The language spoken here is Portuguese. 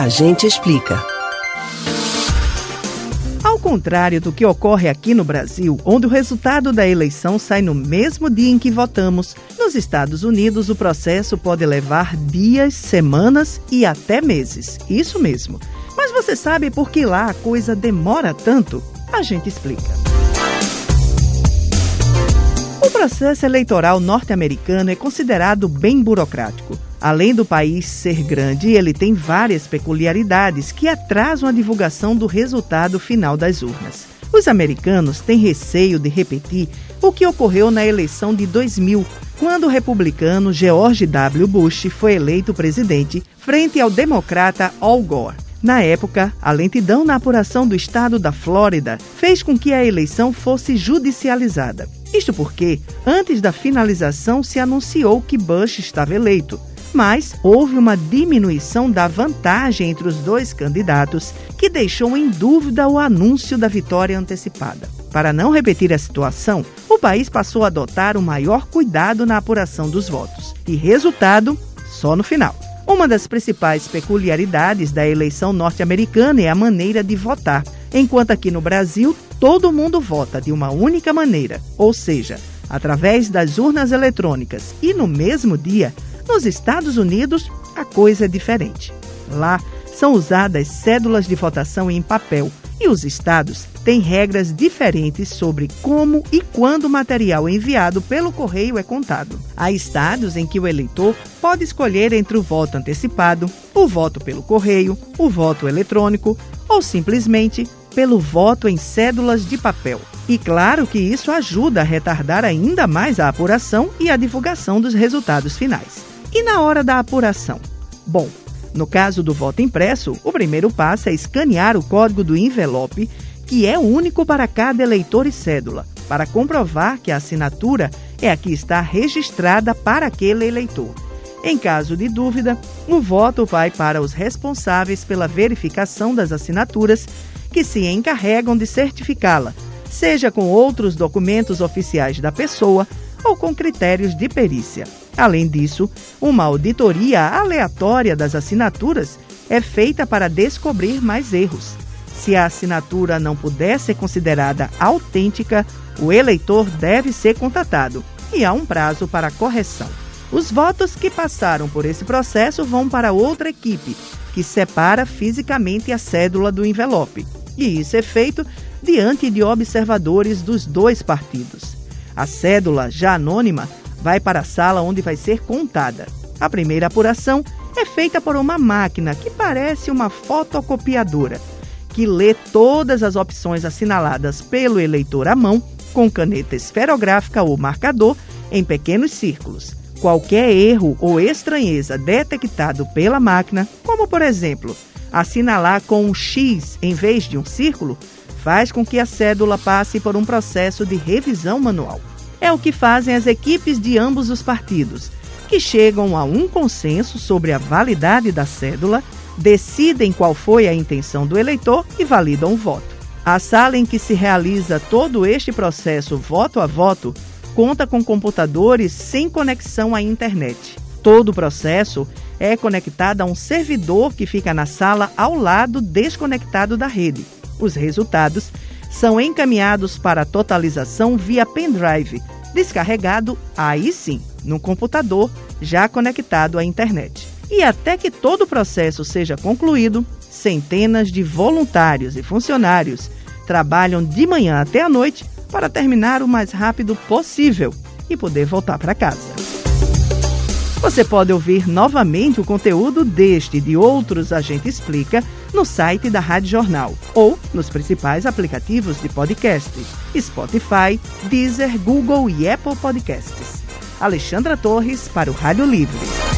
A gente explica. Ao contrário do que ocorre aqui no Brasil, onde o resultado da eleição sai no mesmo dia em que votamos, nos Estados Unidos o processo pode levar dias, semanas e até meses. Isso mesmo. Mas você sabe por que lá a coisa demora tanto? A gente explica. O processo eleitoral norte-americano é considerado bem burocrático. Além do país ser grande, ele tem várias peculiaridades que atrasam a divulgação do resultado final das urnas. Os americanos têm receio de repetir o que ocorreu na eleição de 2000, quando o republicano George W. Bush foi eleito presidente frente ao democrata Al Gore. Na época, a lentidão na apuração do estado da Flórida fez com que a eleição fosse judicializada. Isto porque, antes da finalização, se anunciou que Bush estava eleito, mas houve uma diminuição da vantagem entre os dois candidatos que deixou em dúvida o anúncio da vitória antecipada. Para não repetir a situação, o país passou a adotar o maior cuidado na apuração dos votos. E resultado, só no final. Uma das principais peculiaridades da eleição norte-americana é a maneira de votar, enquanto aqui no Brasil todo mundo vota de uma única maneira, ou seja, através das urnas eletrônicas e no mesmo dia. Nos Estados Unidos, a coisa é diferente. Lá são usadas cédulas de votação em papel e os estados têm regras diferentes sobre como e quando o material enviado pelo correio é contado. Há estados em que o eleitor pode escolher entre o voto antecipado, o voto pelo correio, o voto eletrônico ou simplesmente pelo voto em cédulas de papel. E claro que isso ajuda a retardar ainda mais a apuração e a divulgação dos resultados finais. E na hora da apuração? Bom, no caso do voto impresso, o primeiro passo é escanear o código do envelope, que é único para cada eleitor e cédula, para comprovar que a assinatura é a que está registrada para aquele eleitor. Em caso de dúvida, o voto vai para os responsáveis pela verificação das assinaturas, que se encarregam de certificá-la, seja com outros documentos oficiais da pessoa ou com critérios de perícia. Além disso, uma auditoria aleatória das assinaturas é feita para descobrir mais erros. Se a assinatura não puder ser considerada autêntica, o eleitor deve ser contatado e há um prazo para correção. Os votos que passaram por esse processo vão para outra equipe, que separa fisicamente a cédula do envelope. E isso é feito diante de observadores dos dois partidos. A cédula, já anônima, vai para a sala onde vai ser contada. A primeira apuração é feita por uma máquina que parece uma fotocopiadora, que lê todas as opções assinaladas pelo eleitor à mão, com caneta esferográfica ou marcador, em pequenos círculos. Qualquer erro ou estranheza detectado pela máquina, como por exemplo, assinalar com um X em vez de um círculo, faz com que a cédula passe por um processo de revisão manual. É o que fazem as equipes de ambos os partidos, que chegam a um consenso sobre a validade da cédula, decidem qual foi a intenção do eleitor e validam o voto. A sala em que se realiza todo este processo voto a voto conta com computadores sem conexão à internet. Todo o processo é conectado a um servidor que fica na sala ao lado desconectado da rede. Os resultados são encaminhados para totalização via pendrive, descarregado aí sim, no computador já conectado à internet. E até que todo o processo seja concluído, centenas de voluntários e funcionários trabalham de manhã até a noite para terminar o mais rápido possível e poder voltar para casa. Você pode ouvir novamente o conteúdo deste e de outros A Gente Explica no site da Rádio Jornal ou nos principais aplicativos de podcast: Spotify, Deezer, Google e Apple Podcasts. Alexandra Torres para o Rádio Livre.